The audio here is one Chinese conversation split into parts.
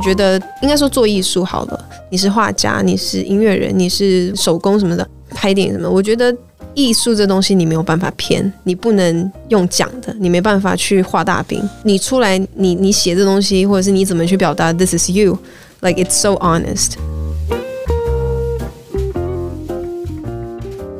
我觉得应该说做艺术好了，你是画家，你是音乐人，你是手工什么的，拍电影什么，我觉得艺术这东西你没有办法偏，你不能用讲的，你没办法去画大饼，你出来你你写这东西，或者是你怎么去表达，This is you，like it's so honest。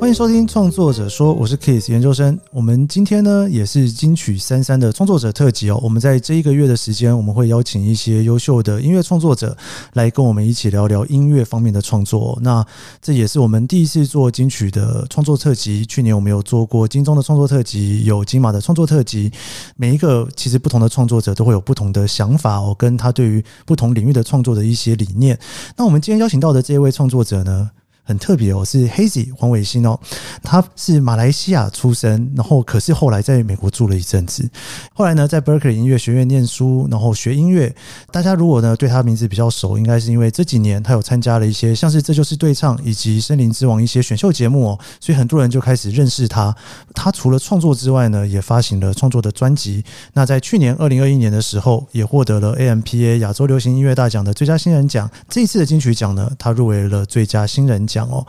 欢迎收听创作者说，我是 Kiss 研究生。我们今天呢也是金曲三三的创作者特辑哦。我们在这一个月的时间，我们会邀请一些优秀的音乐创作者来跟我们一起聊聊音乐方面的创作。那这也是我们第一次做金曲的创作特辑。去年我们有做过金钟的创作特辑，有金马的创作特辑。每一个其实不同的创作者都会有不同的想法哦，跟他对于不同领域的创作的一些理念。那我们今天邀请到的这一位创作者呢，很特别哦，是 Hazy 黄伟星哦，他是马来西亚出生，然后可是后来在美国住了一阵子，后来呢在 Berkeley 音乐学院念书，然后学音乐。大家如果呢对他名字比较熟，应该是因为这几年他有参加了一些像是这就是对唱以及森林之王一些选秀节目哦，所以很多人就开始认识他。他除了创作之外呢，也发行了创作的专辑。那在去年二零二一年的时候，也获得了 AMPA 亚洲流行音乐大奖的最佳新人奖。这一次的金曲奖呢，他入围了最佳新人奖。讲哦，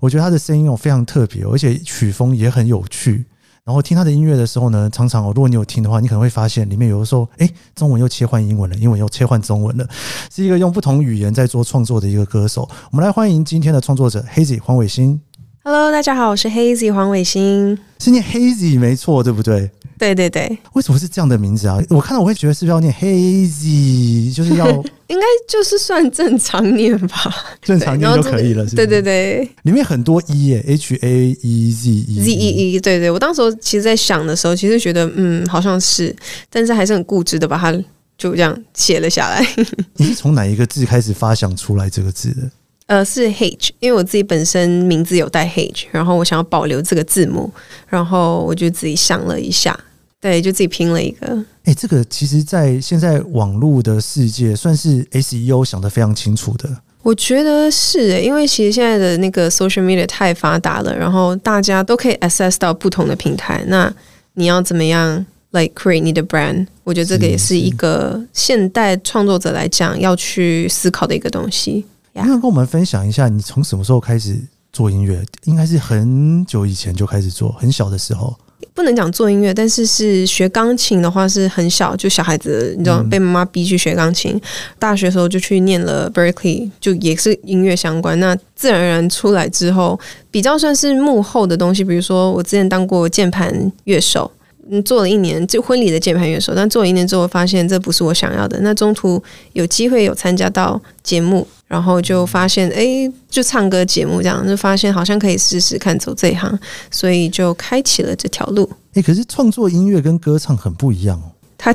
我觉得他的声音哦非常特别，而且曲风也很有趣。然后听他的音乐的时候呢，常常哦，如果你有听的话，你可能会发现里面有的时候，哎，中文又切换英文了，英文又切换中文了，是一个用不同语言在做创作的一个歌手。我们来欢迎今天的创作者 Hazy 黄伟星。Hello，大家好，我是 Hazy 黄伟星，是念 Hazy 没错，对不对？对对对，为什么是这样的名字啊？我看到我会觉得是不是要念 Hazy，就是要 应该就是算正常念吧，正常念就可以了是不是？对对对，里面很多 E 耶，H A E Z E Z E E，对对，我当时候其实在想的时候，其实觉得嗯好像是，但是还是很固执的把它就这样写了下来。你是从哪一个字开始发想出来这个字的？呃，是 H，因为我自己本身名字有带 H，然后我想要保留这个字母，然后我就自己想了一下，对，就自己拼了一个。哎、欸，这个其实，在现在网络的世界，算是 SEO 想得非常清楚的。我觉得是，因为其实现在的那个 social media 太发达了，然后大家都可以 access 到不同的平台。那你要怎么样 like create 你的 brand？我觉得这个也是一个现代创作者来讲要去思考的一个东西。能不能跟我们分享一下，你从什么时候开始做音乐？应该是很久以前就开始做，很小的时候。不能讲做音乐，但是是学钢琴的话是很小，就小孩子，你知道被妈妈逼去学钢琴。嗯。大学的时候就去念了 Berkeley，就也是音乐相关。那自然而然出来之后，比较算是幕后的东西，比如说我之前当过键盘乐手。嗯，做了一年就婚礼的键盘乐手，但做了一年之后发现这不是我想要的。那中途有机会有参加到节目，然后就发现哎、欸，就唱歌节目这样，就发现好像可以试试看走这一行，所以就开启了这条路。哎、欸，可是创作音乐跟歌唱很不一样哦。它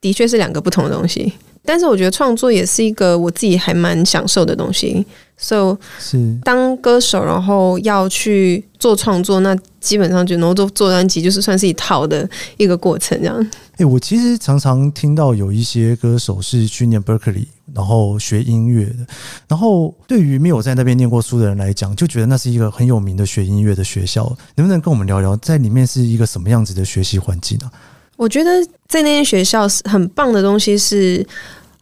的确是两个不同的东西，但是我觉得创作也是一个我自己还蛮享受的东西。So 是当歌手，然后要去做创作，那基本上就能够做做专辑，就是算是一套的一个过程，这样。哎、欸，我其实常常听到有一些歌手是去念 Berkeley，然后学音乐的。然后对于没有在那边念过书的人来讲，就觉得那是一个很有名的学音乐的学校。能不能跟我们聊聊，在里面是一个什么样子的学习环境呢？我觉得在那间学校是很棒的东西是。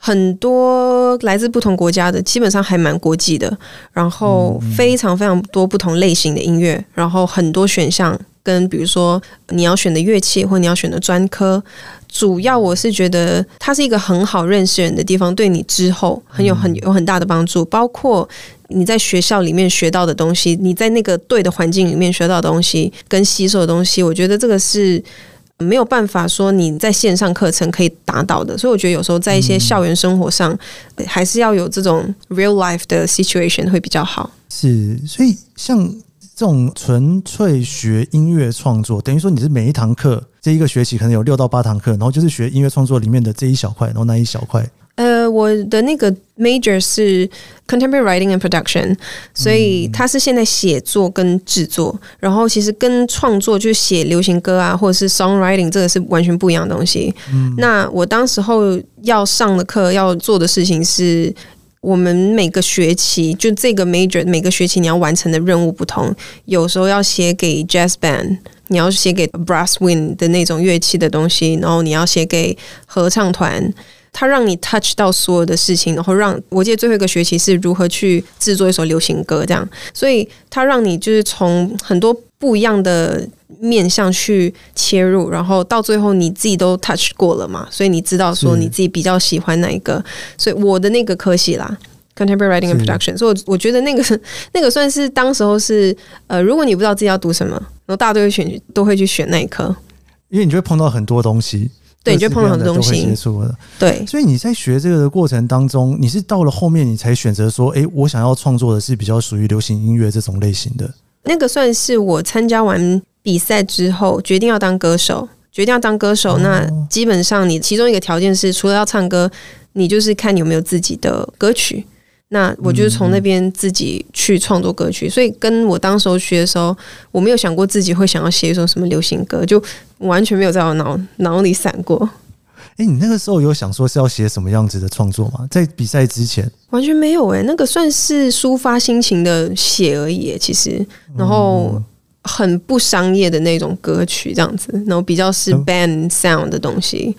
很多来自不同国家的，基本上还蛮国际的，然后非常非常多不同类型的音乐，然后很多选项，跟比如说你要选的乐器或你要选的专科，主要我是觉得它是一个很好认识人的地方，对你之后很有很有很大的帮助，包括你在学校里面学到的东西，你在那个对的环境里面学到的东西跟吸收的东西，我觉得这个是。没有办法说你在线上课程可以达到的，所以我觉得有时候在一些校园生活上，还是要有这种 real life 的 situation 会比较好。是，所以像这种纯粹学音乐创作，等于说你是每一堂课这一个学期可能有六到八堂课，然后就是学音乐创作里面的这一小块，然后那一小块。呃，我的那个 major 是 contemporary writing and production，所以它是现在写作跟制作，然后其实跟创作就是写流行歌啊，或者是 songwriting 这个是完全不一样的东西。嗯。那我当时候要上的课要做的事情是，我们每个学期就这个 major 每个学期你要完成的任务不同，有时候要写给 jazz band，你要写给 brass wind 的那种乐器的东西，然后你要写给合唱团。它让你 touch 到所有的事情，然后让我记得最后一个学期是如何去制作一首流行歌，这样，所以它让你就是从很多不一样的面向去切入，然后到最后你自己都 touch 过了嘛，所以你知道说你自己比较喜欢哪一个，所以我的那个科系啦，contemporary writing and production，所以我我觉得那个 那个算是当时候是呃，如果你不知道自己要读什么，然后大家都会选都会去选那一科，因为你就会碰到很多东西。对，你就碰到很多东西。接触了，对。所以你在学这个的过程当中，你是到了后面你才选择说，哎，我想要创作的是比较属于流行音乐这种类型的。那个算是我参加完比赛之后决定要当歌手，决定要当歌手。那基本上你其中一个条件是，除了要唱歌，你就是看你有没有自己的歌曲。那我就是从那边自己去创作歌曲，所以跟我当时候学的时候，我没有想过自己会想要写一首什么流行歌，就完全没有在我脑脑里闪过。哎，你那个时候有想说是要写什么样子的创作吗？在比赛之前？完全没有哎，那个算是抒发心情的写而已，其实，然后很不商业的那种歌曲这样子，然后比较是 band sound 的东西。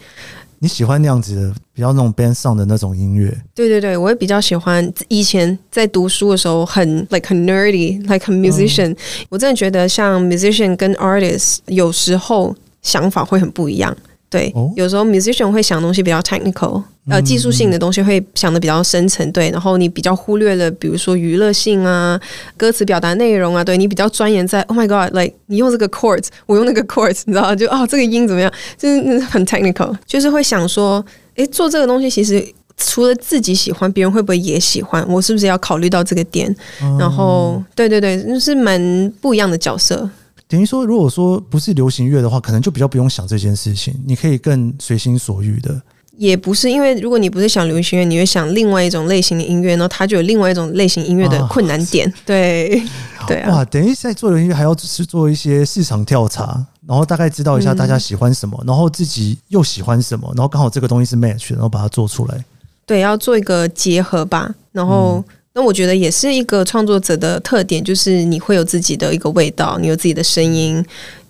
你喜欢那样子的，比较那种 band sound 的那种音乐？对对对，我也比较喜欢。以前在读书的时候很，很 like 很 nerdy，like 很 musician。嗯。我真的觉得像 musician 跟 artist 有时候想法会很不一样。对，哦、有时候 musician 会想东西比较 technical，呃，技术性的东西会想的比较深层，对。然后你比较忽略了，比如说娱乐性啊，歌词表达内容啊，对你比较钻研在 Oh my God，like 你用这个 chords，我用那个 chords，你知道就哦，这个音怎么样？就是很 technical，就是会想说，诶，做这个东西其实除了自己喜欢，别人会不会也喜欢？我是不是要考虑到这个点？嗯、然后，对对对，就是蛮不一样的角色。等于说，如果说不是流行乐的话，可能就比较不用想这件事情，你可以更随心所欲的。也不是，因为如果你不是想流行乐，你会想另外一种类型的音乐，然后它就有另外一种类型音乐的困难点。啊、对，对啊。哇，等于在做流行乐还要是做一些市场调查，然后大概知道一下大家喜欢什么，嗯、然后自己又喜欢什么，然后刚好这个东西是 match，然后把它做出来。对，要做一个结合吧，然后。嗯那我觉得也是一个创作者的特点，就是你会有自己的一个味道，你有自己的声音。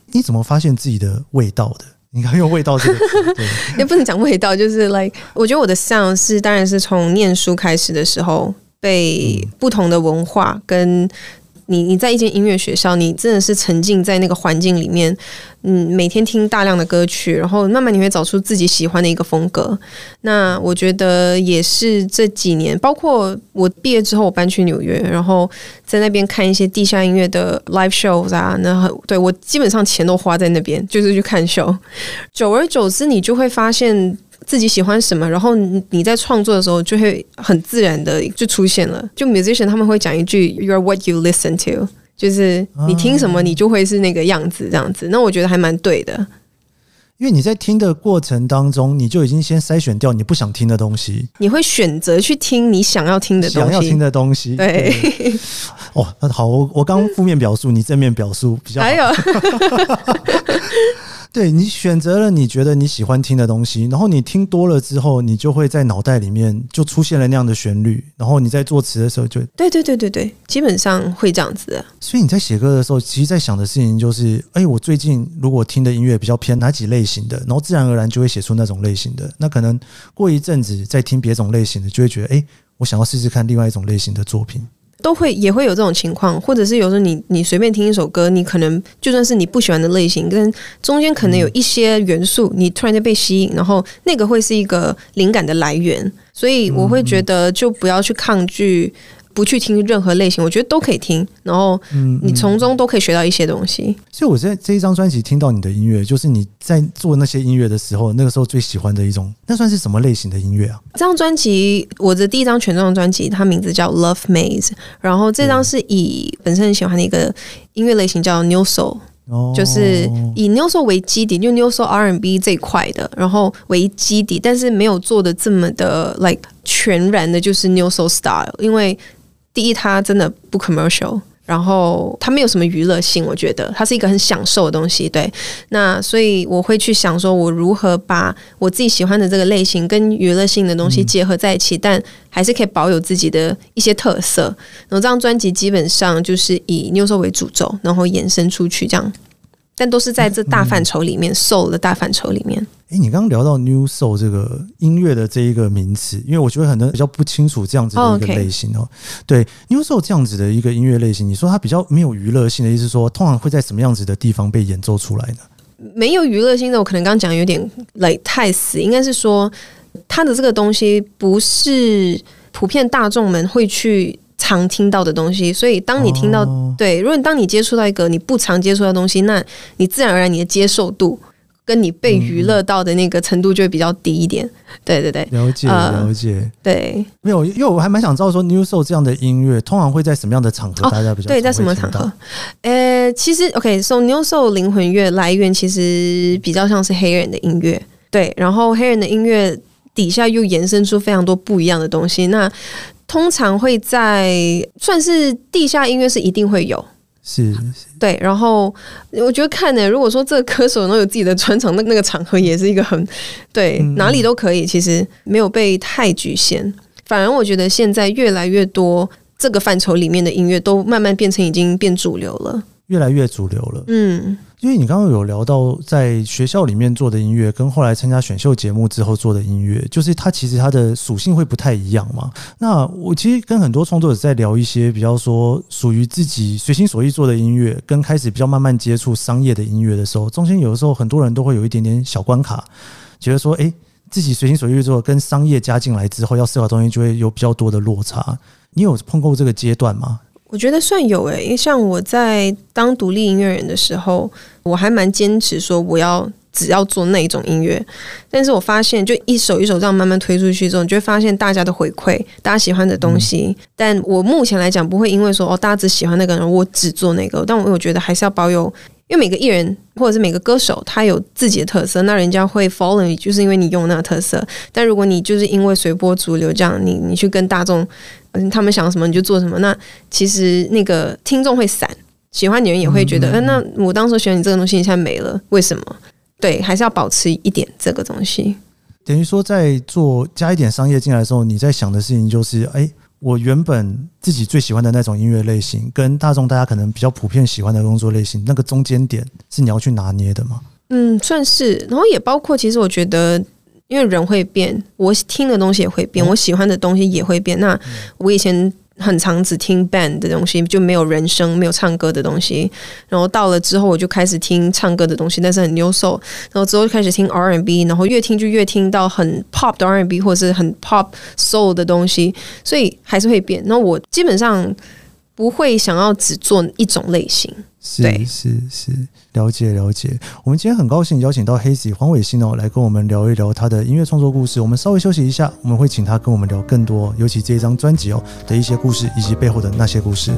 你怎么发现自己的味道的？你看用味道这个词，对，也不能讲味道，就是 like，我觉得我的 sound 是，当然是从念书开始的时候，被不同的文化跟。你你在一间音乐学校，你真的是沉浸在那个环境里面，嗯，每天听大量的歌曲，然后慢慢你会找出自己喜欢的一个风格。那我觉得也是这几年，包括我毕业之后，我搬去纽约，然后在那边看一些地下音乐的 live shows 啊，那对我基本上钱都花在那边，就是去看秀。久而久之，你就会发现。自己喜欢什么，然后你在创作的时候就会很自然的就出现了。就 musician 他们会讲一句 “You are what you listen to”，就是你听什么，你就会是那个样子，这样子。那我觉得还蛮对的，因为你在听的过程当中，你就已经先筛选掉你不想听的东西，你会选择去听你想要听的东西，想要听的东西。对，哦，那好，我我刚负面表述，你正面表述比较好。还有 对，你选择了你觉得你喜欢听的东西，然后你听多了之后，你就会在脑袋里面就出现了那样的旋律，然后你在作词的时候就对对对对对，基本上会这样子的。所以你在写歌的时候，其实在想的事情就是，哎，我最近如果听的音乐比较偏哪几类型的，然后自然而然就会写出那种类型的。那可能过一阵子再听别种类型的，就会觉得，哎，我想要试试看另外一种类型的作品。都会也会有这种情况，或者是有时候你你随便听一首歌，你可能就算是你不喜欢的类型，跟中间可能有一些元素，你突然间被吸引，然后那个会是一个灵感的来源，所以我会觉得就不要去抗拒。不去听任何类型，我觉得都可以听，然后你从中都可以学到一些东西。嗯嗯、所以我在这一张专辑听到你的音乐，就是你在做那些音乐的时候，那个时候最喜欢的一种，那算是什么类型的音乐啊？这张专辑，我的第一张全专专辑，它名字叫《Love Maze》，然后这张是以本身很喜欢的一个音乐类型叫 New Soul，就是以 new soul 为基底，就 new soul R&B 这一块的，然后为基底，但是没有做的这么的 like 全然的，就是 new soul Style，因为。第一，它真的不 commercial，然后它没有什么娱乐性，我觉得它是一个很享受的东西。对，那所以我会去想说，我如何把我自己喜欢的这个类型跟娱乐性的东西结合在一起，嗯、但还是可以保有自己的一些特色。然后这张专辑基本上就是以 New Soul 为主轴，然后延伸出去这样，但都是在这大范畴里面，Soul、嗯、的大范畴里面。哎，你刚刚聊到 new Soul 这个音乐的这一个名词，因为我觉得可能比较不清楚这样子的一个类型哦。Oh. 对 new Soul 这样子的一个音乐类型，你说它比较没有娱乐性的意思说，说通常会在什么样子的地方被演奏出来呢？没有娱乐性的，我可能刚刚讲有点累太死，应该是说它的这个东西不是普遍大众们会去常听到的东西，所以当你听到、oh. 对，如果当你接触到一个你不常接触到的东西，那你自然而然你的接受度。跟你被娱乐到的那个程度就会比较低一点，嗯、对对对，了解了解，对，没有，因为我还蛮想知道说 New Soul 这样的音乐通常会在什么样的场合，哦、大家比较对，在什么场合？呃，其实 OK，So Neo Soul 灵魂乐来源其实比较像是黑人的音乐，对，然后黑人的音乐底下又延伸出非常多不一样的东西，那通常会在算是地下音乐是一定会有。是，对，然后我觉得看呢，如果说这个歌手能有自己的专场，那那个场合也是一个很对，嗯、哪里都可以，其实没有被太局限。反而我觉得现在越来越多这个范畴里面的音乐都慢慢变成已经变主流了，越来越主流了。嗯。因为你刚刚有聊到在学校里面做的音乐，跟后来参加选秀节目之后做的音乐，就是它其实它的属性会不太一样嘛。那我其实跟很多创作者在聊一些比较说属于自己随心所欲做的音乐，跟开始比较慢慢接触商业的音乐的时候，中间有的时候很多人都会有一点点小关卡，觉得说，诶，自己随心所欲做，跟商业加进来之后要思考东西就会有比较多的落差。你有碰过这个阶段吗？我觉得算有诶、欸，因为像我在当独立音乐人的时候，我还蛮坚持说我要只要做那一种音乐。但是我发现，就一首一首这样慢慢推出去之后，你就会发现大家的回馈，大家喜欢的东西。嗯、但我目前来讲，不会因为说哦，大家只喜欢那个人，我只做那个。但我我觉得还是要保有，因为每个艺人或者是每个歌手，他有自己的特色，那人家会 follow 你，就是因为你用那个特色。但如果你就是因为随波逐流这样，你你去跟大众。嗯，他们想什么你就做什么。那其实那个听众会散，喜欢你人也会觉得，嗯，那我当时喜欢你这个东西，你现在没了，为什么？对，还是要保持一点这个东西。等于说，在做加一点商业进来的时候，你在想的事情就是，哎，我原本自己最喜欢的那种音乐类型，跟大众大家可能比较普遍喜欢的工作类型，那个中间点是你要去拿捏的吗？嗯，算是。然后也包括，其实我觉得。因为人会变，我听的东西也会变，我喜欢的东西也会变。那我以前很长只听 band 的东西，就没有人声、没有唱歌的东西。然后到了之后，我就开始听唱歌的东西，但是很 new Soul。然后之后就开始听 R&B，然后越听就越听到很 pop 的 R&B 或者是很 pop soul 的东西，所以还是会变。那我基本上不会想要只做一种类型。是是是，了解了解。我们今天很高兴邀请到 Hazy 黄伟新哦，来跟我们聊一聊他的音乐创作故事。我们稍微休息一下，我们会请他跟我们聊更多，尤其这一张专辑哦的一些故事，以及背后的那些故事。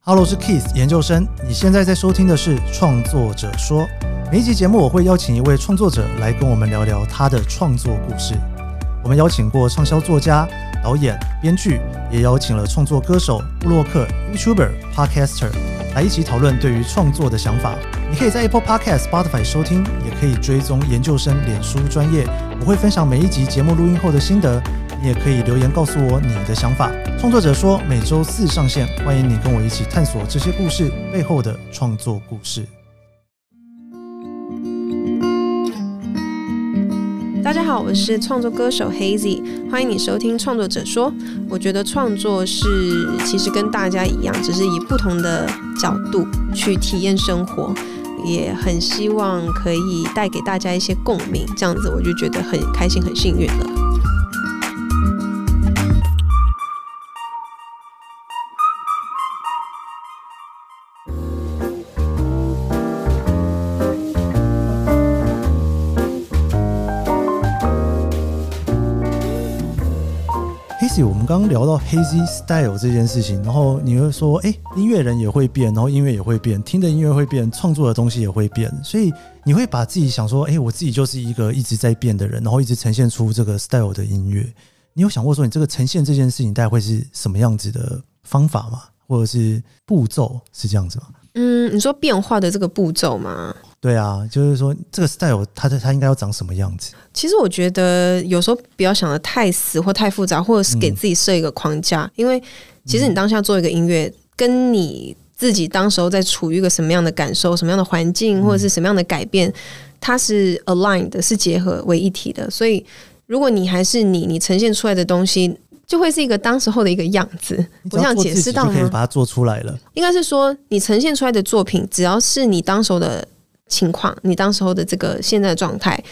Hello，我是 Keith 研究生，你现在在收听的是创作者说。每一集节目我会邀请一位创作者来跟我们聊聊他的创作故事。我们邀请过畅销作家。导演、编剧也邀请了创作歌手、布洛克、YouTuber、Podcaster 来一起讨论对于创作的想法。你可以在 Apple Podcast、Spotify 收听，也可以追踪研究生脸书专业。我会分享每一集节目录音后的心得，你也可以留言告诉我你的想法。创作者说每周四上线，欢迎你跟我一起探索这些故事背后的创作故事。大家好，我是创作歌手 Hazy，欢迎你收听创作者说。我觉得创作是其实跟大家一样，只是以不同的角度去体验生活，也很希望可以带给大家一些共鸣，这样子我就觉得很开心、很幸运了。刚刚聊到 Hazy Style 这件事情，然后你会说，哎，音乐人也会变，然后音乐也会变，听的音乐会变，创作的东西也会变，所以你会把自己想说，哎，我自己就是一个一直在变的人，然后一直呈现出这个 Style 的音乐。你有想过说，你这个呈现这件事情，大概会是什么样子的方法吗？或者是步骤是这样子吗？嗯，你说变化的这个步骤吗？对啊，就是说这个 style 它它应该要长什么样子？其实我觉得有时候不要想的太死或太复杂，或者是给自己设一个框架，嗯、因为其实你当下做一个音乐，跟你自己当时候在处于一个什么样的感受、什么样的环境，或者是什么样的改变，它是 aligned 的，是结合为一体的。所以，如果你还是你，你呈现出来的东西就会是一个当时候的一个样子。我想解释到吗？可以把它做出来了。应该是说，你呈现出来的作品，只要是你当时候的情况，你当时候的这个现在的状态，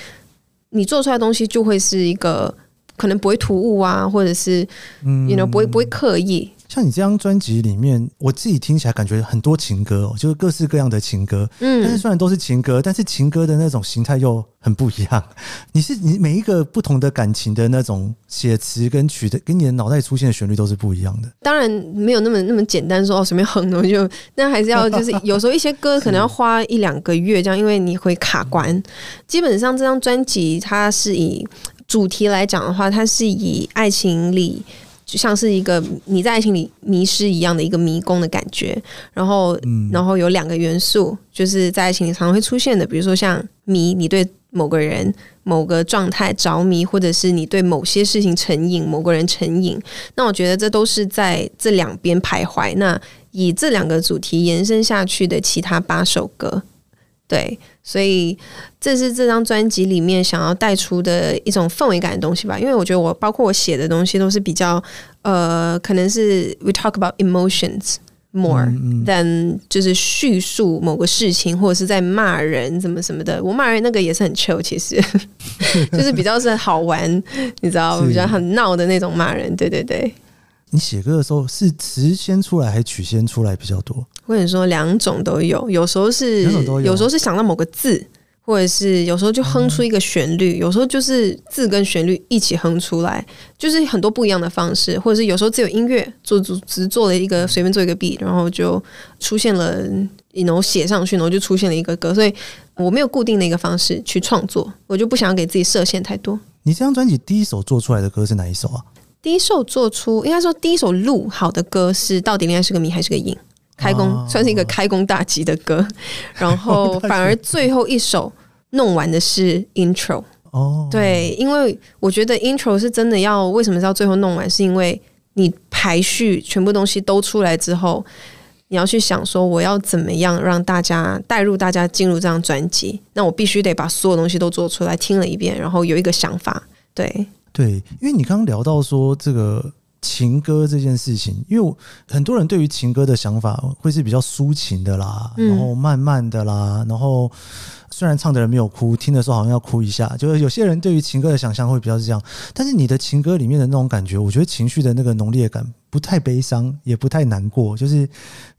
你做出来的东西就会是一个可能不会突兀啊，或者是嗯，you know，不会不会刻意。像你这张专辑里面，我自己听起来感觉很多情歌哦，就是各式各样的情歌。嗯，但是虽然都是情歌，但是情歌的那种形态又很不一样。你是你每一个不同的感情的那种写词跟曲的，跟你的脑袋出现的旋律都是不一样的。当然没有那么那么简单说哦，随便哼的就，那还是要就是有时候一些歌可能要 花一两个月这样，因为你会卡关。基本上这张专辑它是以主题来讲的话，它是以爱情里。就像是一个你在爱情里迷失一样的一个迷宫的感觉，然后，然后有两个元素，就是在爱情里常常会出现的，比如说像迷，你对某个人、某个状态着迷，或者是你对某些事情成瘾，某个人成瘾。那我觉得这都是在这两边徘徊。那以这两个主题延伸下去的其他八首歌。对，所以这是这张专辑里面想要带出的一种氛围感的东西吧。因为我觉得我包括我写的东西都是比较呃，可能是 we talk about emotions more than 就是叙述某个事情或者是在骂人怎么什么的。我骂人那个也是很 chill，其实 就是比较是好玩，你知道，比较很闹的那种骂人。对对对。你写歌的时候是词先出来还是曲先出来比较多？我跟你说，两种都有，有时候是，有，有时候是想到某个字，或者是有时候就哼出一个旋律，嗯、有时候就是字跟旋律一起哼出来，就是很多不一样的方式，或者是有时候只有音乐做只只做了一个随便做一个 beat，然后就出现了，然后写上去，然后就出现了一个歌，所以我没有固定的一个方式去创作，我就不想给自己设限太多。你这张专辑第一首做出来的歌是哪一首啊？第一首做出，应该说第一首录好的歌是到底恋爱是个谜还是个瘾？开工、哦、算是一个开工大吉的歌，然后反而最后一首弄完的是 intro 哦，对，因为我觉得 intro 是真的要为什么是要最后弄完，是因为你排序全部东西都出来之后，你要去想说我要怎么样让大家带入大家进入这张专辑，那我必须得把所有东西都做出来，听了一遍，然后有一个想法，对。对，因为你刚刚聊到说这个情歌这件事情，因为很多人对于情歌的想法会是比较抒情的啦，然后慢慢的啦，然后虽然唱的人没有哭，听的时候好像要哭一下，就是有些人对于情歌的想象会比较是这样。但是你的情歌里面的那种感觉，我觉得情绪的那个浓烈感不太悲伤，也不太难过，就是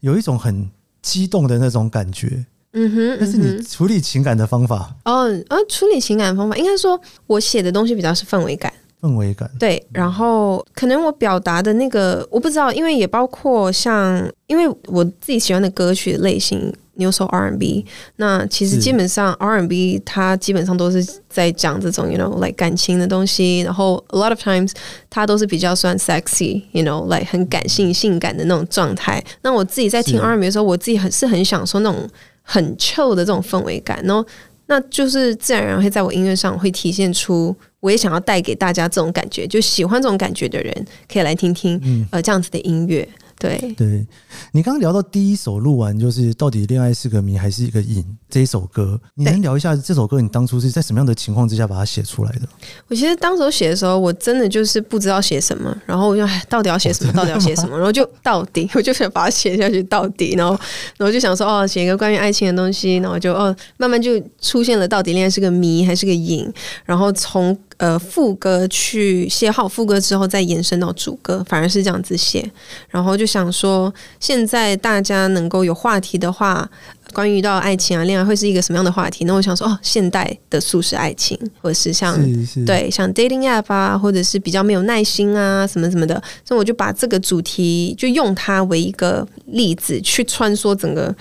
有一种很激动的那种感觉。嗯哼，但是你处理情感的方法，哦，啊，处理情感的方法，应该说我写的东西比较是氛围感。氛围感对，然后可能我表达的那个我不知道，因为也包括像，因为我自己喜欢的歌曲类型，Neo Soul R&B，那其实基本上 R&B 它基本上都是在讲这种，you know like 感情的东西，然后 a lot of times 它都是比较算 sexy，you know like 很感性、性感的那种状态。那我自己在听 R&B 的时候，我自己很是很享受那种很 chill 的这种氛围感，然后那就是自然而然会在我音乐上会体现出。我也想要带给大家这种感觉，就喜欢这种感觉的人可以来听听，嗯、呃，这样子的音乐。对，对你刚刚聊到第一首录完，就是到底恋爱是个谜还是一个瘾这一首歌，你能聊一下这首歌？你当初是在什么样的情况之下把它写出来的？我其实当时写的时候，我真的就是不知道写什么，然后我就到底要写什么？到底要写什么？然后就到底，我就想把它写下去到底，然后然后就想说哦，写一个关于爱情的东西，然后就哦，慢慢就出现了到底恋爱是个谜还是个瘾，然后从。呃，副歌去写好副歌之后，再延伸到主歌，反而是这样子写。然后就想说，现在大家能够有话题的话，关于到爱情啊、恋爱会是一个什么样的话题？那我想说，哦，现代的速食爱情，或者是像对像 dating app 啊，或者是比较没有耐心啊，什么什么的。所以我就把这个主题，就用它为一个例子，去穿梭整个《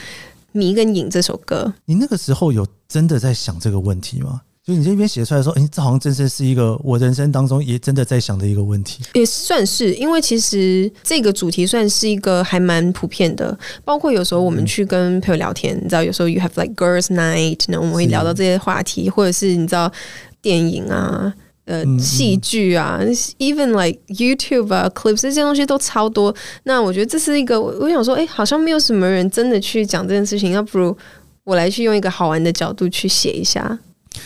迷》跟《影》这首歌。你那个时候有真的在想这个问题吗？就你这边写出来说，哎，这好像真的是一个我人生当中也真的在想的一个问题。也算是，因为其实这个主题算是一个还蛮普遍的。包括有时候我们去跟朋友聊天，你知道，有时候 you have like girls night，那我们会聊到这些话题，或者是你知道电影啊、呃戏剧啊，even like YouTube 啊 clips 这些东西都超多。那我觉得这是一个，我想说，哎、欸，好像没有什么人真的去讲这件事情，要不如我来去用一个好玩的角度去写一下。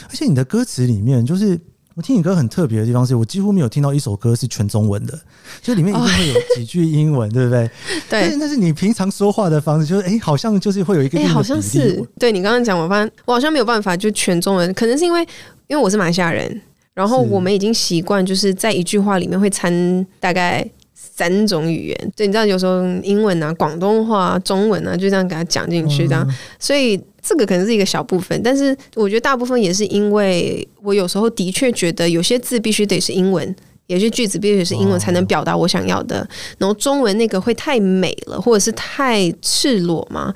而且你的歌词里面就是。我听你歌很特别的地方是，我几乎没有听到一首歌是全中文的，就里面一定会有几句英文，对不对？对，但是你平常说话的方式，就是哎、欸，好像就是会有一个，哎、欸，好像是。对你刚刚讲，我发现我好像没有办法就全中文，可能是因为因为我是马来西亚人，然后我们已经习惯就是在一句话里面会掺大概三种语言，对，你知道有时候英文啊、广东话、中文啊，就这样给他讲进去，这样，所以。这个可能是一个小部分，但是我觉得大部分也是因为我有时候的确觉得有些字必须得是英文，有些句子必须得是英文才能表达我想要的，然后中文那个会太美了，或者是太赤裸嘛，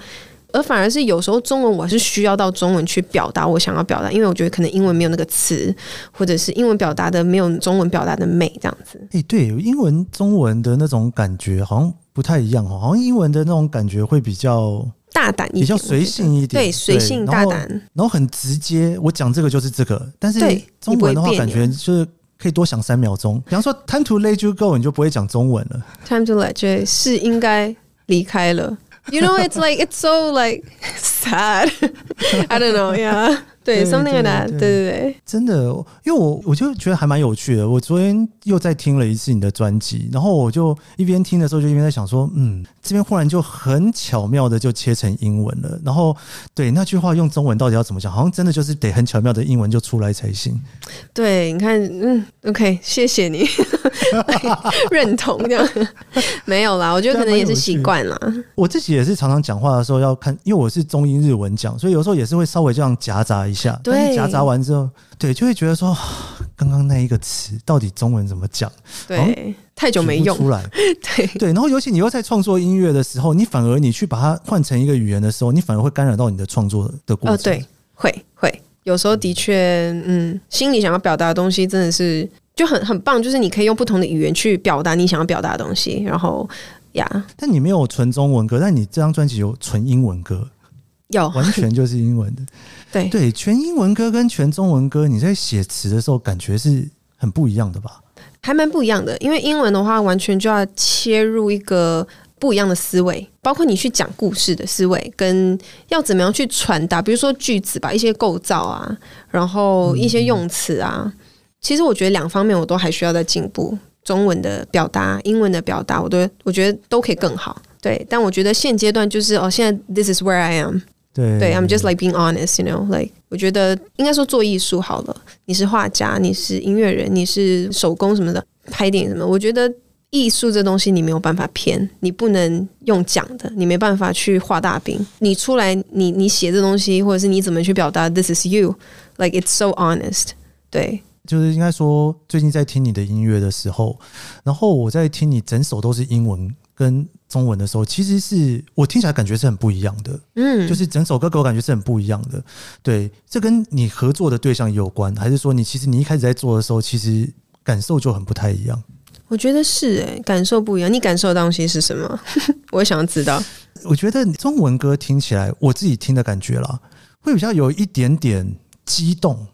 而反而是有时候中文我是需要到中文去表达我想要表达，因为我觉得可能英文没有那个词，或者是英文表达的没有中文表达的美这样子。诶，对，英文中文的那种感觉好像不太一样哦，好像英文的那种感觉会比较。大胆一点，比较随性一点，对，随性大胆，然后很直接。我讲这个就是这个，但是中文的话，感觉就是可以多想三秒钟。比方说，time to let you go，你就不会讲中文了。time to let you 是应该离开了。You know, it's like it's so like sad. I don't know, yeah. 对，something like that。对对对，真的，因为我我就觉得还蛮有趣的。我昨天又再听了一次你的专辑，然后我就一边听的时候，就一边在想说，嗯，这边忽然就很巧妙的就切成英文了。然后，对那句话用中文到底要怎么讲？好像真的就是得很巧妙的英文就出来才行。对，你看，嗯，OK，谢谢你 认同这样。没有啦，我觉得可能也是习惯了。我自己也是常常讲话的时候要看，因为我是中英日文讲，所以有时候也是会稍微这样夹杂一下。对，夹杂完之后，对，就会觉得说，刚刚那一个词到底中文怎么讲？对，太久没用出来。对对，然后尤其你又在创作音乐的时候，你反而你去把它换成一个语言的时候，你反而会干扰到你的创作的过程。哦，对，会会，有时候的确，嗯，心里想要表达的东西真的是就很很棒，就是你可以用不同的语言去表达你想要表达的东西。然后呀，但你没有纯中文歌，但你这张专辑有纯英文歌，有完全就是英文的。对对，全英文歌跟全中文歌，你在写词的时候感觉是很不一样的吧？还蛮不一样的，因为英文的话，完全就要切入一个不一样的思维，包括你去讲故事的思维，跟要怎么样去传达，比如说句子吧，一些构造啊，然后一些用词啊。嗯、其实我觉得两方面我都还需要再进步，中文的表达、英文的表达，我都我觉得都可以更好。对，但我觉得现阶段就是哦，现在 This is where I am。对，对，I'm just like being honest，you know，like 我觉得应该说做艺术好了。你是画家，你是音乐人，你是手工什么的，拍电影什么。我觉得艺术这东西你没有办法骗，你不能用讲的，你没办法去画大饼。你出来，你你写这东西，或者是你怎么去表达，This is you，like it's so honest。对，就是应该说，最近在听你的音乐的时候，然后我在听你整首都是英文。跟中文的时候，其实是我听起来感觉是很不一样的，嗯，就是整首歌给我感觉是很不一样的。对，这跟你合作的对象有关，还是说你其实你一开始在做的时候，其实感受就很不太一样？我觉得是诶，感受不一样。你感受的东西是什么？我想要知道。我觉得中文歌听起来，我自己听的感觉啦，会比较有一点点激动。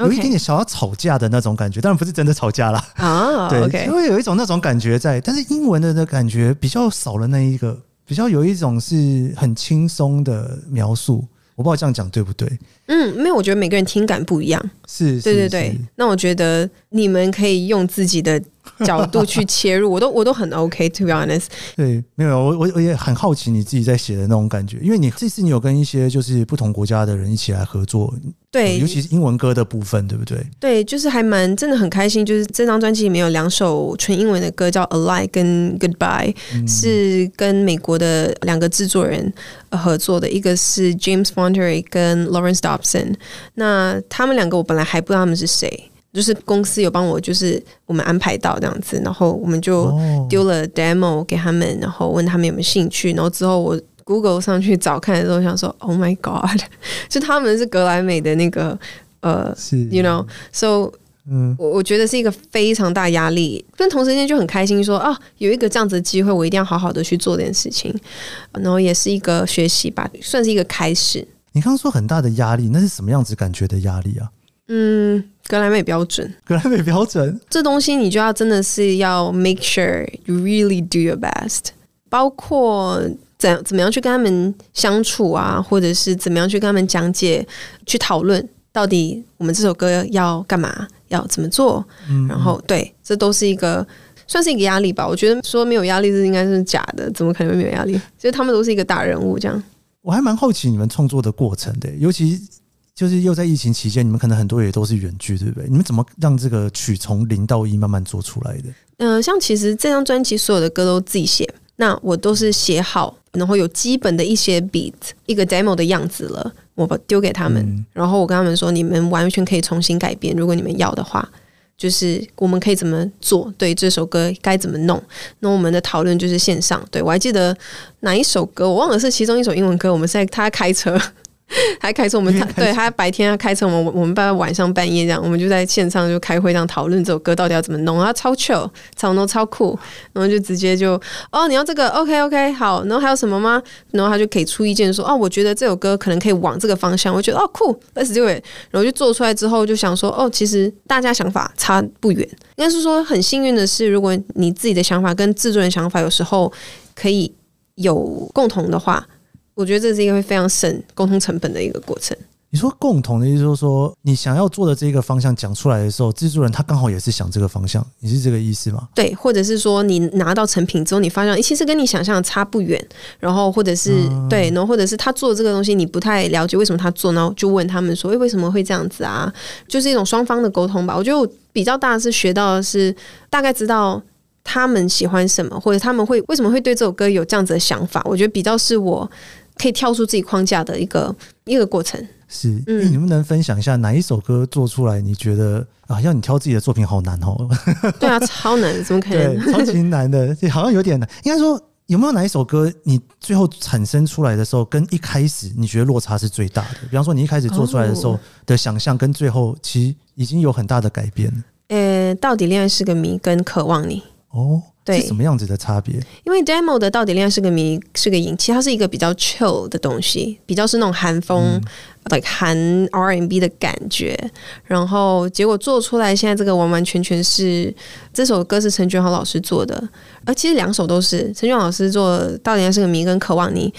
有一点点想要吵架的那种感觉，当然不是真的吵架啦。啊，对为有一种那种感觉在，但是英文的的感觉比较少了那一个，比较有一种是很轻松的描述。我不知道这样讲对不对？嗯，没有，我觉得每个人听感不一样。是，对对对。那我觉得你们可以用自己的。角度去切入，我都 我都很 OK，to be honest。对，没有我我我也很好奇你自己在写的那种感觉，因为你这次你有跟一些就是不同国家的人一起来合作，对，尤其是英文歌的部分，对不对？对，就是还蛮真的很开心，就是这张专辑里面有两首纯英文的歌，叫《Alive》跟《Goodbye》，嗯，是跟美国的两个制作人合作的，一个是 James Fonterey 跟 Lawrence Dobson。那他们两个我本来还不知道他们是谁。就是公司有帮我，就是我们安排到这样子，然后我们就丢了 demo 给他们，然后问他们有没有兴趣，然后之后我 Google 上去找看的时候，想说 Oh my God，就他们是格莱美的那个呃，You know，so 嗯，我我觉得是一个非常大压力，但同时间就很开心说，说啊，有一个这样子的机会，我一定要好好的去做这件事情，然后也是一个学习吧，算是一个开始。你刚刚说很大的压力，那是什么样子感觉的压力啊？嗯，格莱美标准，格莱美标准，这东西你就要真的是要 make sure you really do your best，包括怎怎么样去跟他们相处啊，或者是怎么样去跟他们讲解，去讨论到底我们这首歌要干嘛，要怎么做，嗯嗯然后对，这都是一个算是一个压力吧。我觉得说没有压力是应该是假的，怎么可能会没有压力？所以他们都是一个大人物，这样。我还蛮好奇你们创作的过程的，尤其。就是又在疫情期间，你们可能很多也都是远距，对不对？你们怎么让这个曲从零到一慢慢做出来的？嗯、呃，像其实这张专辑所有的歌都自己写，那我都是写好，然后有基本的一些 beat，一个 demo 的样子了，我把丢给他们，嗯、然后我跟他们说，你们完全可以重新改编，如果你们要的话，就是我们可以怎么做，对这首歌该怎么弄。那我们的讨论就是线上，对，我还记得哪一首歌，我忘了是其中一首英文歌，我们是在他开车。还开车，我们他对他白天要开车，我们我们班晚上半夜这样，我们就在线上就开会这样讨论这首歌到底要怎么弄，他超 chill，超 no 超酷，然后就直接就哦你要这个 OK OK 好，然后还有什么吗？然后他就可以出意见说哦我觉得这首歌可能可以往这个方向，我觉得哦酷，Let's do it，然后就做出来之后就想说哦其实大家想法差不远，应该是说很幸运的是，如果你自己的想法跟制作人想法有时候可以有共同的话。我觉得这是一个会非常省沟通成本的一个过程。你说共同的意思就是说，你想要做的这个方向讲出来的时候，制作人他刚好也是想这个方向，你是这个意思吗？对，或者是说你拿到成品之后，你发现其实跟你想象的差不远，然后或者是、嗯、对，然后或者是他做这个东西你不太了解为什么他做，然后就问他们说，诶，为什么会这样子啊？就是一种双方的沟通吧。我觉得我比较大的是学到的是大概知道他们喜欢什么，或者他们会为什么会对这首歌有这样子的想法。我觉得比较是我。可以跳出自己框架的一个一个过程。是，嗯，你能不能分享一下哪一首歌做出来？你觉得啊，要你挑自己的作品好难哦。对啊，超难，怎么可能？对，超级难的，好像有点难。应该说，有没有哪一首歌，你最后产生出来的时候，跟一开始你觉得落差是最大的？比方说，你一开始做出来的时候的想象，跟最后其实已经有很大的改变了。呃，到底恋爱是个谜，跟渴望你哦。对，是什么样子的差别？因为 demo 的到底恋爱是个谜，是个隐，其实它是一个比较 chill 的东西，比较是那种韩风、嗯、，like 韩 R&B 的感觉。然后结果做出来，现在这个完完全全是这首歌是陈俊豪老师做的，而其实两首都是陈俊豪老师做的，到底恋爱是个谜跟渴望你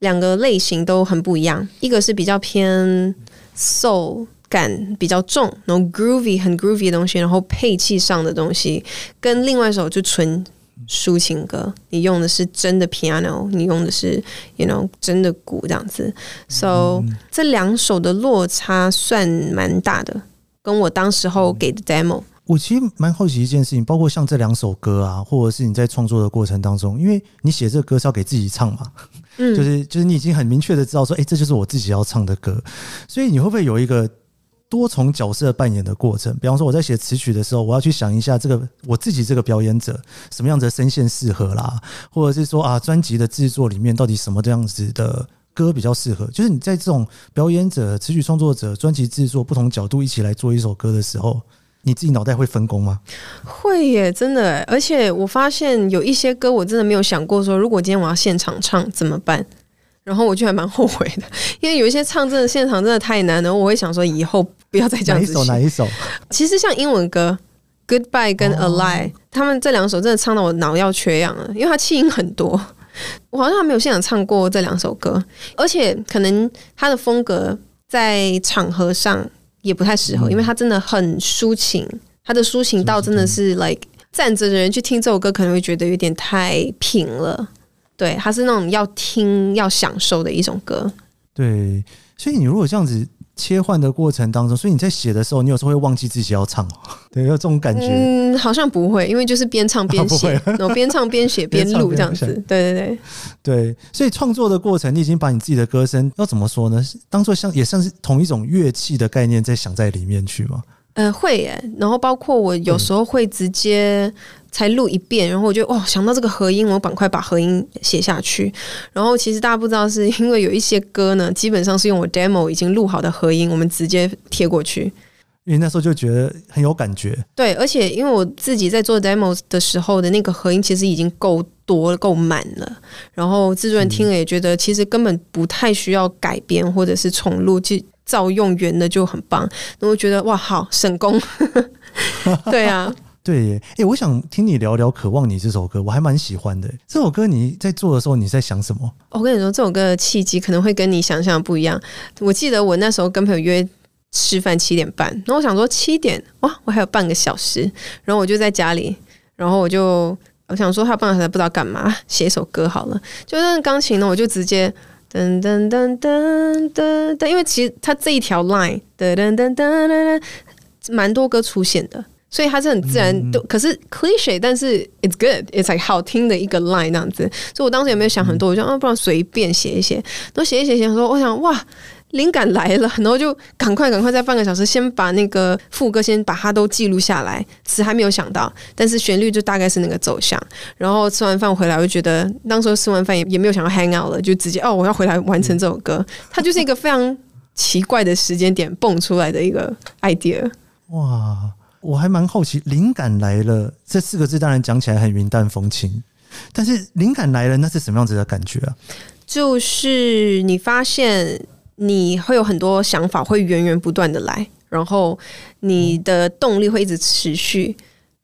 两个类型都很不一样，一个是比较偏 soul。感比较重，然后 groovy 很 groovy 的东西，然后配器上的东西，跟另外一首就纯抒情歌，你用的是真的 piano，你用的是 you know 真的鼓这样子，so、嗯、这两首的落差算蛮大的，跟我当时候给的 demo。我其实蛮好奇一件事情，包括像这两首歌啊，或者是你在创作的过程当中，因为你写这个歌是要给自己唱嘛，嗯，就是就是你已经很明确的知道说，哎，这就是我自己要唱的歌，所以你会不会有一个？多重角色扮演的过程，比方说我在写词曲的时候，我要去想一下这个我自己这个表演者什么样子的声线适合啦，或者是说啊，专辑的制作里面到底什么这样子的歌比较适合？就是你在这种表演者、词曲创作者、专辑制作不同角度一起来做一首歌的时候，你自己脑袋会分工吗？会耶，真的。而且我发现有一些歌我真的没有想过说，如果今天我要现场唱怎么办？然后我就还蛮后悔的，因为有一些唱真的现场真的太难了，我会想说以后不要再这样子。哪一首？哪一首？其实像英文歌《Goodbye》跟《Alive》，他们这两首真的唱到我脑要缺氧了，因为它气音很多。我好像还没有现场唱过这两首歌，而且可能他的风格在场合上也不太适合，因为他真的很抒情，他的抒情到真的是 like 站着的人去听这首歌可能会觉得有点太平了。对，它是那种要听、要享受的一种歌。对，所以你如果这样子切换的过程当中，所以你在写的时候，你有时候会忘记自己要唱，对，有这种感觉。嗯，好像不会，因为就是边唱边写，啊、然后 边唱边写边录这样子。对对对，对，所以创作的过程，你已经把你自己的歌声要怎么说呢？当做像也像是同一种乐器的概念，在想在里面去吗？呃，会耶。然后包括我有时候会直接才录一遍，然后我就哇想到这个合音，我赶快把合音写下去。然后其实大家不知道，是因为有一些歌呢，基本上是用我 demo 已经录好的合音，我们直接贴过去。因为那时候就觉得很有感觉。对，而且因为我自己在做 demo 的时候的那个合音，其实已经够多够满了。然后制作人听了也觉得，其实根本不太需要改编或者是重录，就照用原的就很棒。那我觉得哇，好省工。对啊，对耶。哎、我想听你聊聊《渴望你》这首歌，我还蛮喜欢的。这首歌你在做的时候，你在想什么？我跟你说，这首歌的契机可能会跟你想象不一样。我记得我那时候跟朋友约吃饭七点半，然后我想说七点哇，我还有半个小时，然后我就在家里，然后我就我想说，他半个小时不知道干嘛，写一首歌好了。就那钢琴呢，我就直接噔噔噔噔噔噔，因为其实它这一条 line 噔噔噔噔噔。蛮多歌出现的，所以它是很自然，都、嗯、可是 cliche，但是 it's good，it's like 好听的一个 line 那样子。所以我当时也没有想很多，我就啊，不然随便写一写，然后写一写写，说我想哇，灵感来了，然后就赶快赶快在半个小时先把那个副歌先把它都记录下来，词还没有想到，但是旋律就大概是那个走向。然后吃完饭回来，我就觉得当时吃完饭也也没有想要 hang out 了，就直接哦，我要回来完成这首歌。它就是一个非常奇怪的时间点蹦出来的一个 idea。哇，我还蛮好奇，灵感来了这四个字，当然讲起来很云淡风轻，但是灵感来了，那是什么样子的感觉啊？就是你发现你会有很多想法，会源源不断的来，然后你的动力会一直持续。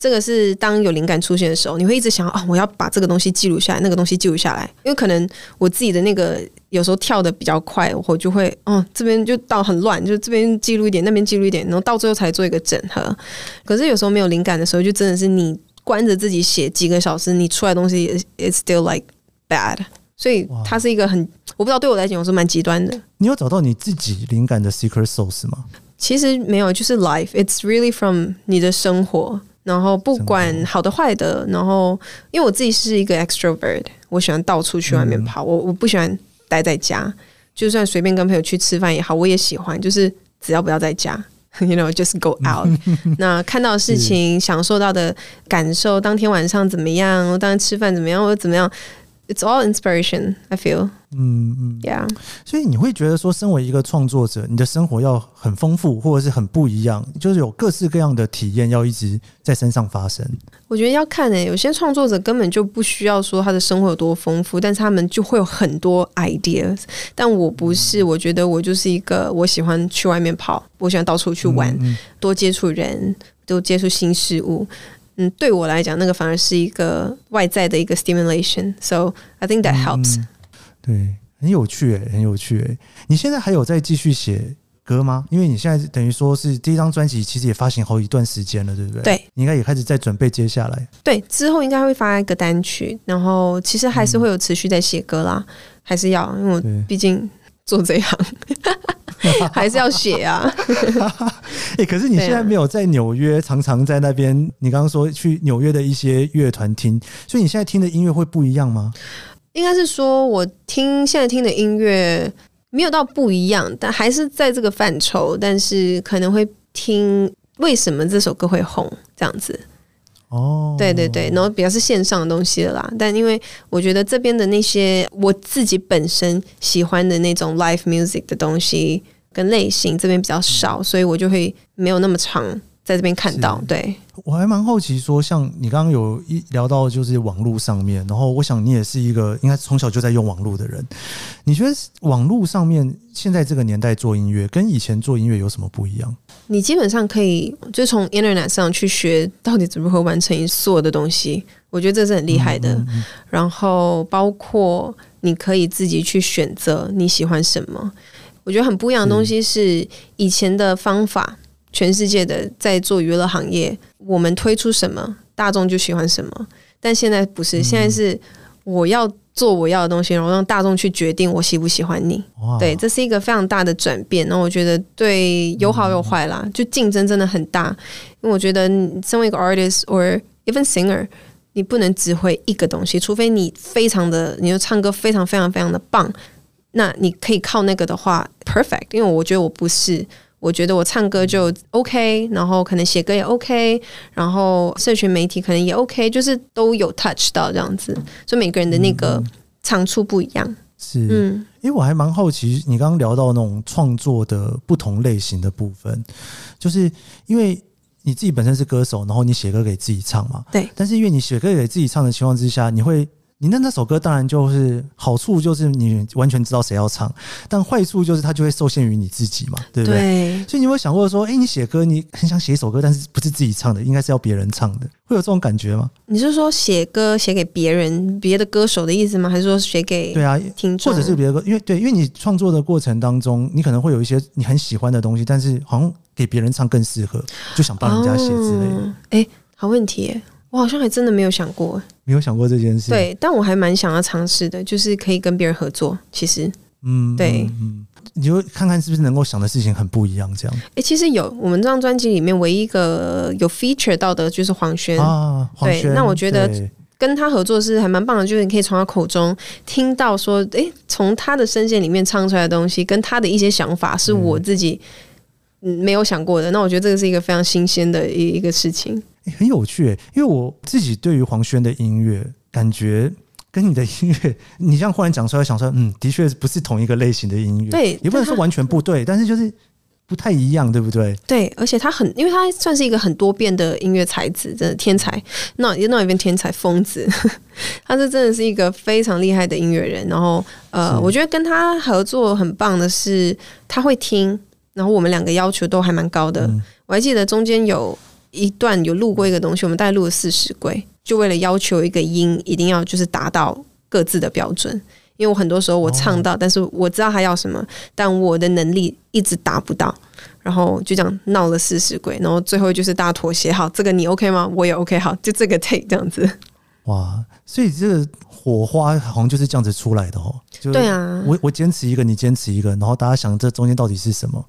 这个是当有灵感出现的时候，你会一直想啊、哦，我要把这个东西记录下来，那个东西记录下来，因为可能我自己的那个有时候跳的比较快，我就会哦，这边就到很乱，就这边记录一点，那边记录一点，然后到最后才做一个整合。可是有时候没有灵感的时候，就真的是你关着自己写几个小时，你出来的东西 it's still like bad。所以它是一个很，我不知道对我来讲，我是蛮极端的。你有找到你自己灵感的 secret source 吗？其实没有，就是 life，it's really from 你的生活。然后不管好的坏的，然后因为我自己是一个 extrovert，我喜欢到处去外面跑，嗯、我我不喜欢待在家，就算随便跟朋友去吃饭也好，我也喜欢，就是只要不要在家，you know，just go out。那看到事情，享受到的感受，当天晚上怎么样，我当天吃饭怎么样，我怎么样。It's all inspiration, I feel. 嗯嗯，Yeah. 所以你会觉得说，身为一个创作者，你的生活要很丰富，或者是很不一样，就是有各式各样的体验要一直在身上发生。我觉得要看诶、欸，有些创作者根本就不需要说他的生活有多丰富，但是他们就会有很多 ideas。但我不是，我觉得我就是一个，我喜欢去外面跑，我喜欢到处去玩，嗯嗯多接触人，多接触新事物。嗯，对我来讲，那个反而是一个外在的一个 stimulation，so I think that helps。嗯，对，很有趣诶，很有趣诶。你现在还有在继续写歌吗？因为你现在等于说是第一张专辑，其实也发行好一段时间了，对不对？对，你应该也开始在准备接下来。对，之后应该会发一个单曲，然后其实还是会有持续在写歌啦，嗯、还是要，因为我毕竟做这一行。还是要写啊！哎、欸，可是你现在没有在纽约，常常在那边。你刚刚说去纽约的一些乐团听，所以你现在听的音乐会不一样吗？应该是说，我听现在听的音乐没有到不一样，但还是在这个范畴。但是可能会听为什么这首歌会红这样子。哦，对对对，然后比较是线上的东西了啦。但因为我觉得这边的那些我自己本身喜欢的那种 live music 的东西。跟类型这边比较少，所以我就会没有那么常在这边看到。对，我还蛮好奇说，像你刚刚有一聊到就是网络上面，然后我想你也是一个应该从小就在用网络的人，你觉得网络上面现在这个年代做音乐跟以前做音乐有什么不一样？你基本上可以就从 Internet 上去学到底如何完成所有的东西，我觉得这是很厉害的。嗯嗯嗯。然后包括你可以自己去选择你喜欢什么。我觉得很不一样的东西是以前的方法，全世界的在做娱乐行业，我们推出什么，大众就喜欢什么。但现在不是，现在是我要做我要的东西，然后让大众去决定我喜不喜欢你。对，这是一个非常大的转变。然后我觉得对有好有坏啦，就竞争真的很大。因为我觉得你身为一个 artist or even singer，你不能只会一个东西，除非你非常的，你就唱歌非常非常非常的棒。那你可以靠那个的话，perfect。因为我觉得我不是，我觉得我唱歌就 OK，然后可能写歌也 OK，然后社群媒体可能也 OK，就是都有 touch 到这样子。所以每个人的那个长处不一样。嗯、是，嗯，因为我还蛮好奇，你刚刚聊到那种创作的不同类型的部分，就是因为你自己本身是歌手，然后你写歌给自己唱嘛，对。但是因为你写歌给自己唱的情况之下，你会。你那那首歌当然就是好处就是你完全知道谁要唱，但坏处就是它就会受限于你自己嘛，对不对？对。所以你有没有想过说，哎、欸，你写歌你很想写一首歌，但是不是自己唱的，应该是要别人唱的，会有这种感觉吗？你是说写歌写给别人别的歌手的意思吗？还是说写给对啊听众，或者是别的歌？因为对，因为你创作的过程当中，你可能会有一些你很喜欢的东西，但是好像给别人唱更适合，就想帮人家写之类的。哎、哦欸，好问题。我好像还真的没有想过，没有想过这件事。对，但我还蛮想要尝试的，就是可以跟别人合作。其实，嗯，对，嗯，你就看看是不是能够想的事情很不一样，这样。哎、欸，其实有，我们这张专辑里面唯一一个有 feature 到的就是黄轩啊，黄轩。对，那我觉得跟他合作是还蛮棒的，就是你可以从他口中听到说，哎、欸，从他的声线里面唱出来的东西，跟他的一些想法是我自己嗯没有想过的。那我觉得这个是一个非常新鲜的一一个事情。欸、很有趣、欸，因为我自己对于黄轩的音乐感觉跟你的音乐，你这样忽然讲出来，想说，嗯，的确不是同一个类型的音乐，对，也不能说完全不对，但是就是不太一样，对不对？对，而且他很，因为他算是一个很多变的音乐才子，真的天才，那那一边天才疯子，他是真的是一个非常厉害的音乐人。然后，呃，我觉得跟他合作很棒的是，他会听，然后我们两个要求都还蛮高的。嗯、我还记得中间有。一段有录过一个东西，我们大概录了四十轨，就为了要求一个音一定要就是达到各自的标准。因为我很多时候我唱到，但是我知道他要什么，但我的能力一直达不到，然后就这样闹了四十轨，然后最后就是大家妥协，好，这个你 OK 吗？我也 OK，好，就这个 take 这样子。哇，所以这个火花好像就是这样子出来的哦。就对啊，我我坚持一个，你坚持一个，然后大家想这中间到底是什么？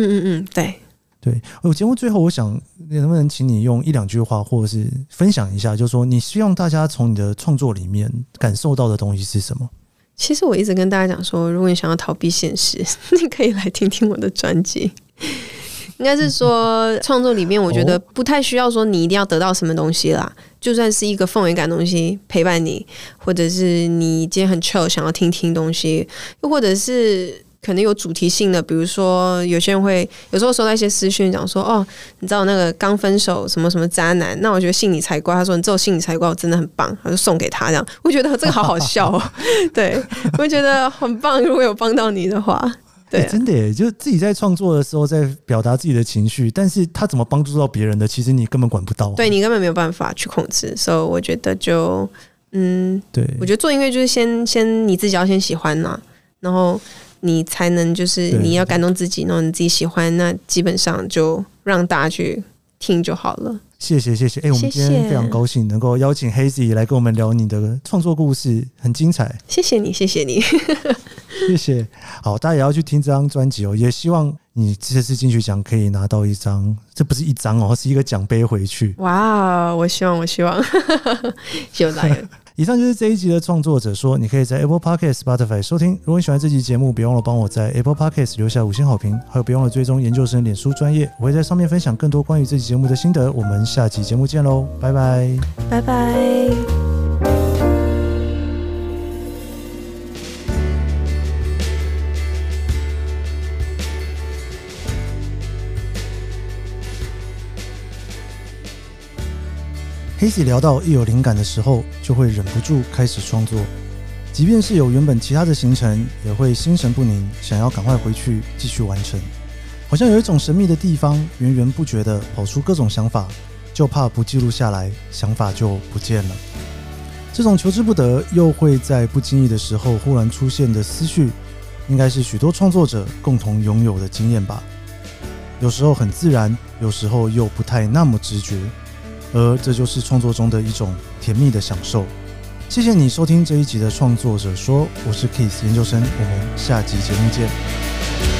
嗯嗯嗯，对。对，我节目最后，我想能不能请你用一两句话，或者是分享一下，就是说你希望大家从你的创作里面感受到的东西是什么？其实我一直跟大家讲说，如果你想要逃避现实，你可以来听听我的专辑。应该是说，创作里面我觉得不太需要说你一定要得到什么东西啦，就算是一个氛围感东西陪伴你，或者是你今天很 chill 想要听听东西，又或者是。可能有主题性的，比如说有些人会有时候收到一些私讯，讲说哦，你知道那个刚分手什么什么渣男，那我觉得信你才怪。他说你只有信你才怪，我真的很棒，他就送给他这样。我觉得这个好好笑哦，对，我觉得很棒。如果有帮到你的话，对、啊欸，真的耶，就自己在创作的时候在表达自己的情绪，但是他怎么帮助到别人的，其实你根本管不到，对你根本没有办法去控制。所以我觉得就嗯，对，我觉得做音乐就是先先你自己要先喜欢呐，然后。你才能就是你要感动自己，然后你自己喜欢，那基本上就让大家去听就好了。谢谢谢谢，哎、欸，我们今天非常高兴能够邀请 Hazy 来跟我们聊你的创作故事，很精彩。谢谢你，谢谢你，谢谢。好，大家也要去听这张专辑哦，也希望你这次金曲奖可以拿到一张，这不是一张哦，是一个奖杯回去。哇，我希望，我希望，就来了。以上就是这一集的创作者说，你可以在 Apple Podcast、Spotify 收听。如果你喜欢这期节目，别忘了帮我在 Apple Podcast 留下五星好评，还有别忘了追踪研究生脸书专业，我会在上面分享更多关于这期节目的心得。我们下期节目见喽，拜拜，拜拜。Hazy 聊到一有灵感的时候，就会忍不住开始创作，即便是有原本其他的行程，也会心神不宁，想要赶快回去继续完成。好像有一种神秘的地方，源源不绝地跑出各种想法，就怕不记录下来，想法就不见了。这种求之不得，又会在不经意的时候忽然出现的思绪，应该是许多创作者共同拥有的经验吧。有时候很自然，有时候又不太那么直觉。而这就是创作中的一种甜蜜的享受。谢谢你收听这一集的创作者说，我是 Kiss 研究生，我们下集节目见。